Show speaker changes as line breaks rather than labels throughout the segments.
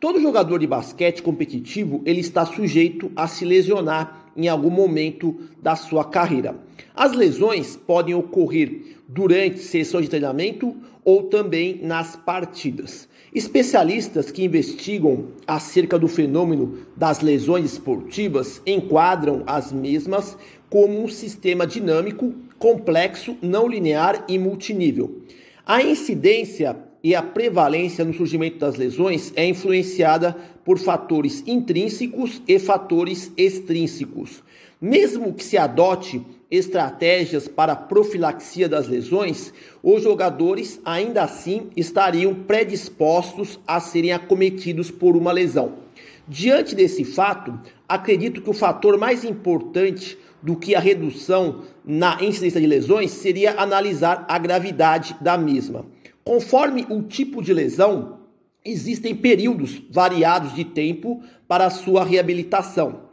Todo jogador de basquete competitivo ele está sujeito a se lesionar em algum momento da sua carreira. As lesões podem ocorrer durante sessões de treinamento ou também nas partidas. Especialistas que investigam acerca do fenômeno das lesões esportivas enquadram as mesmas como um sistema dinâmico, complexo, não linear e multinível. A incidência e a prevalência no surgimento das lesões é influenciada por fatores intrínsecos e fatores extrínsecos. Mesmo que se adote estratégias para profilaxia das lesões, os jogadores ainda assim estariam predispostos a serem acometidos por uma lesão. Diante desse fato, acredito que o fator mais importante do que a redução na incidência de lesões seria analisar a gravidade da mesma. Conforme o tipo de lesão, existem períodos variados de tempo para sua reabilitação.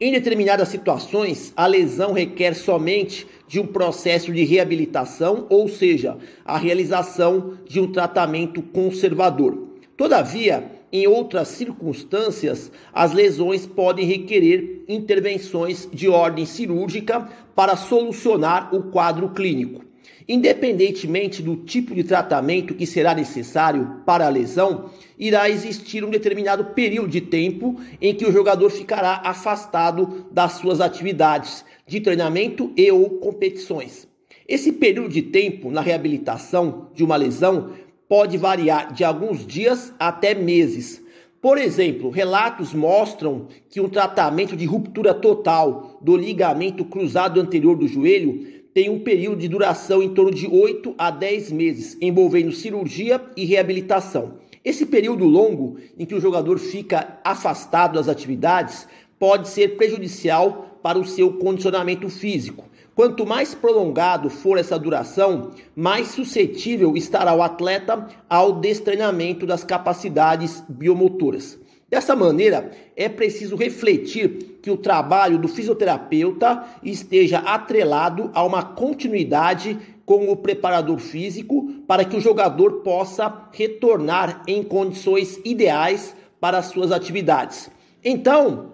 Em determinadas situações, a lesão requer somente de um processo de reabilitação, ou seja, a realização de um tratamento conservador. Todavia, em outras circunstâncias, as lesões podem requerer intervenções de ordem cirúrgica para solucionar o quadro clínico. Independentemente do tipo de tratamento que será necessário para a lesão, irá existir um determinado período de tempo em que o jogador ficará afastado das suas atividades de treinamento e ou competições. Esse período de tempo na reabilitação de uma lesão pode variar de alguns dias até meses. Por exemplo, relatos mostram que um tratamento de ruptura total do ligamento cruzado anterior do joelho tem um período de duração em torno de 8 a 10 meses, envolvendo cirurgia e reabilitação. Esse período longo em que o jogador fica afastado das atividades pode ser prejudicial para o seu condicionamento físico. Quanto mais prolongado for essa duração, mais suscetível estará o atleta ao destreinamento das capacidades biomotoras. Dessa maneira, é preciso refletir que o trabalho do fisioterapeuta esteja atrelado a uma continuidade com o preparador físico para que o jogador possa retornar em condições ideais para as suas atividades. Então,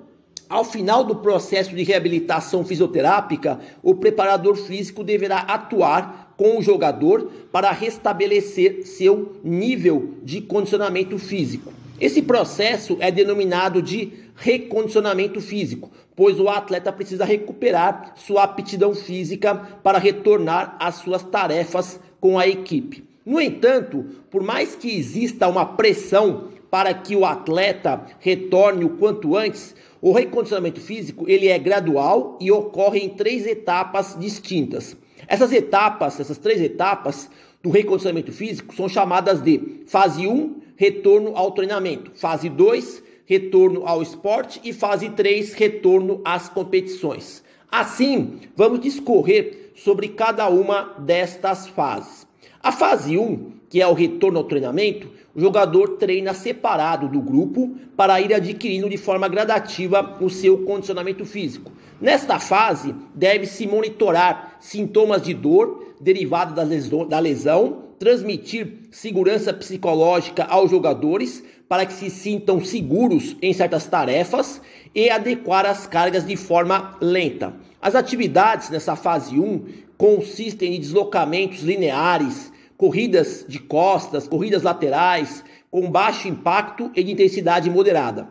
ao final do processo de reabilitação fisioterápica, o preparador físico deverá atuar com o jogador para restabelecer seu nível de condicionamento físico. Esse processo é denominado de recondicionamento físico, pois o atleta precisa recuperar sua aptidão física para retornar às suas tarefas com a equipe. No entanto, por mais que exista uma pressão para que o atleta retorne o quanto antes, o recondicionamento físico ele é gradual e ocorre em três etapas distintas. Essas etapas, essas três etapas do recondicionamento físico são chamadas de fase 1, retorno ao treinamento. Fase 2, retorno ao esporte. E fase 3, retorno às competições. Assim, vamos discorrer sobre cada uma destas fases. A fase 1, que é o retorno ao treinamento, o jogador treina separado do grupo para ir adquirindo de forma gradativa o seu condicionamento físico. Nesta fase, deve-se monitorar sintomas de dor derivados da lesão, transmitir segurança psicológica aos jogadores para que se sintam seguros em certas tarefas e adequar as cargas de forma lenta. As atividades nessa fase 1 consistem em deslocamentos lineares, corridas de costas, corridas laterais, com baixo impacto e de intensidade moderada.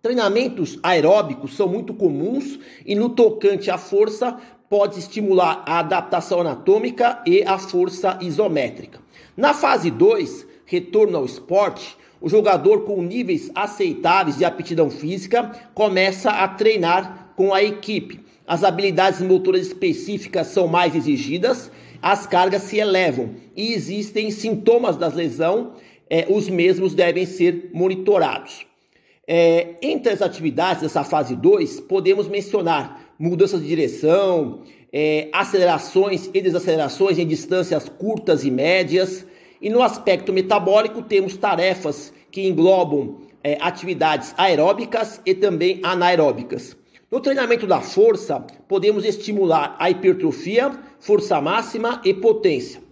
Treinamentos aeróbicos são muito comuns e no tocante à força pode estimular a adaptação anatômica e a força isométrica. Na fase 2, retorno ao esporte, o jogador com níveis aceitáveis de aptidão física começa a treinar com a equipe. As habilidades motoras específicas são mais exigidas as cargas se elevam e existem sintomas da lesão, é, os mesmos devem ser monitorados. É, entre as atividades dessa fase 2, podemos mencionar mudanças de direção, é, acelerações e desacelerações em distâncias curtas e médias. E no aspecto metabólico, temos tarefas que englobam é, atividades aeróbicas e também anaeróbicas. No treinamento da força, podemos estimular a hipertrofia, força máxima e potência.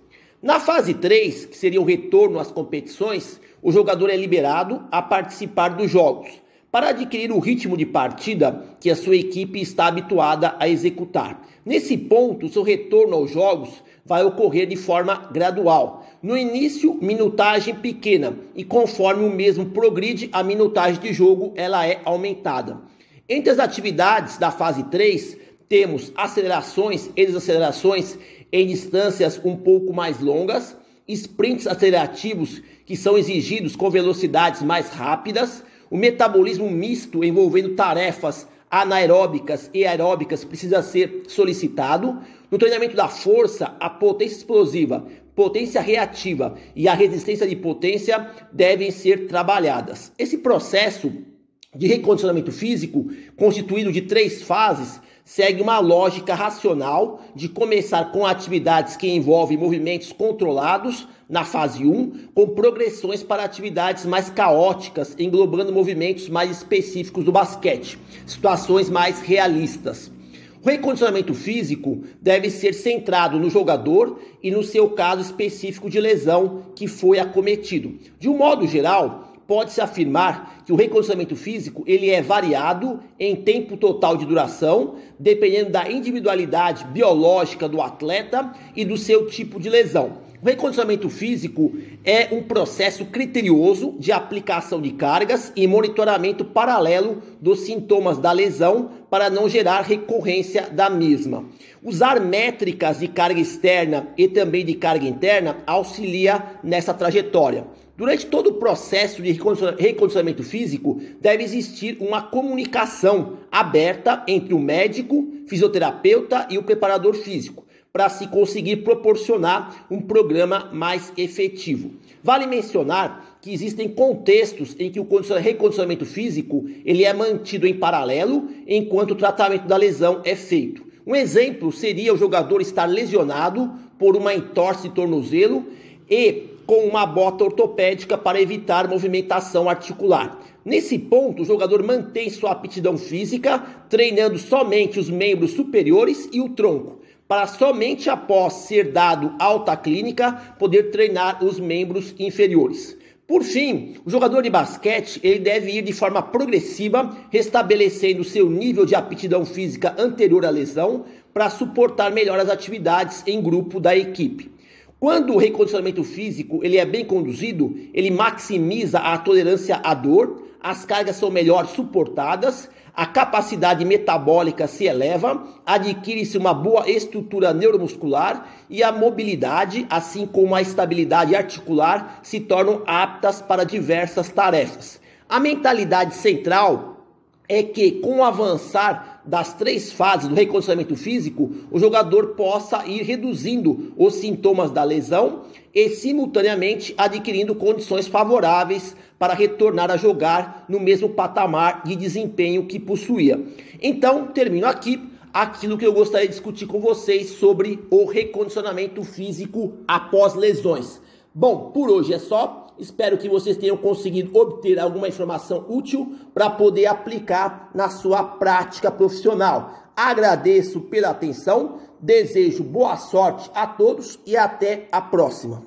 Na fase 3, que seria o retorno às competições, o jogador é liberado a participar dos jogos, para adquirir o ritmo de partida que a sua equipe está habituada a executar. Nesse ponto, seu retorno aos jogos vai ocorrer de forma gradual. No início, minutagem pequena, e conforme o mesmo progride, a minutagem de jogo ela é aumentada. Entre as atividades da fase 3, temos acelerações e desacelerações em distâncias um pouco mais longas, sprints acelerativos que são exigidos com velocidades mais rápidas, o metabolismo misto envolvendo tarefas anaeróbicas e aeróbicas precisa ser solicitado. No treinamento da força, a potência explosiva, potência reativa e a resistência de potência devem ser trabalhadas. Esse processo de recondicionamento físico, constituído de três fases, segue uma lógica racional de começar com atividades que envolvem movimentos controlados na fase 1, com progressões para atividades mais caóticas, englobando movimentos mais específicos do basquete, situações mais realistas. O recondicionamento físico deve ser centrado no jogador e no seu caso específico de lesão que foi acometido. De um modo geral, pode-se afirmar que o recondicionamento físico ele é variado em tempo total de duração, dependendo da individualidade biológica do atleta e do seu tipo de lesão. O recondicionamento físico é um processo criterioso de aplicação de cargas e monitoramento paralelo dos sintomas da lesão para não gerar recorrência da mesma. Usar métricas de carga externa e também de carga interna auxilia nessa trajetória. Durante todo o processo de recondicionamento físico, deve existir uma comunicação aberta entre o médico, fisioterapeuta e o preparador físico, para se conseguir proporcionar um programa mais efetivo. Vale mencionar que existem contextos em que o recondicionamento físico ele é mantido em paralelo enquanto o tratamento da lesão é feito. Um exemplo seria o jogador estar lesionado por uma entorse de tornozelo e com uma bota ortopédica para evitar movimentação articular. Nesse ponto, o jogador mantém sua aptidão física, treinando somente os membros superiores e o tronco, para somente após ser dado alta clínica poder treinar os membros inferiores. Por fim, o jogador de basquete ele deve ir de forma progressiva, restabelecendo seu nível de aptidão física anterior à lesão para suportar melhor as atividades em grupo da equipe. Quando o recondicionamento físico ele é bem conduzido, ele maximiza a tolerância à dor, as cargas são melhor suportadas, a capacidade metabólica se eleva, adquire-se uma boa estrutura neuromuscular e a mobilidade, assim como a estabilidade articular, se tornam aptas para diversas tarefas. A mentalidade central é que, com o avançar das três fases do recondicionamento físico, o jogador possa ir reduzindo os sintomas da lesão e, simultaneamente, adquirindo condições favoráveis para retornar a jogar no mesmo patamar de desempenho que possuía. Então, termino aqui aquilo que eu gostaria de discutir com vocês sobre o recondicionamento físico após lesões. Bom, por hoje é só. Espero que vocês tenham conseguido obter alguma informação útil para poder aplicar na sua prática profissional. Agradeço pela atenção, desejo boa sorte a todos e até a próxima.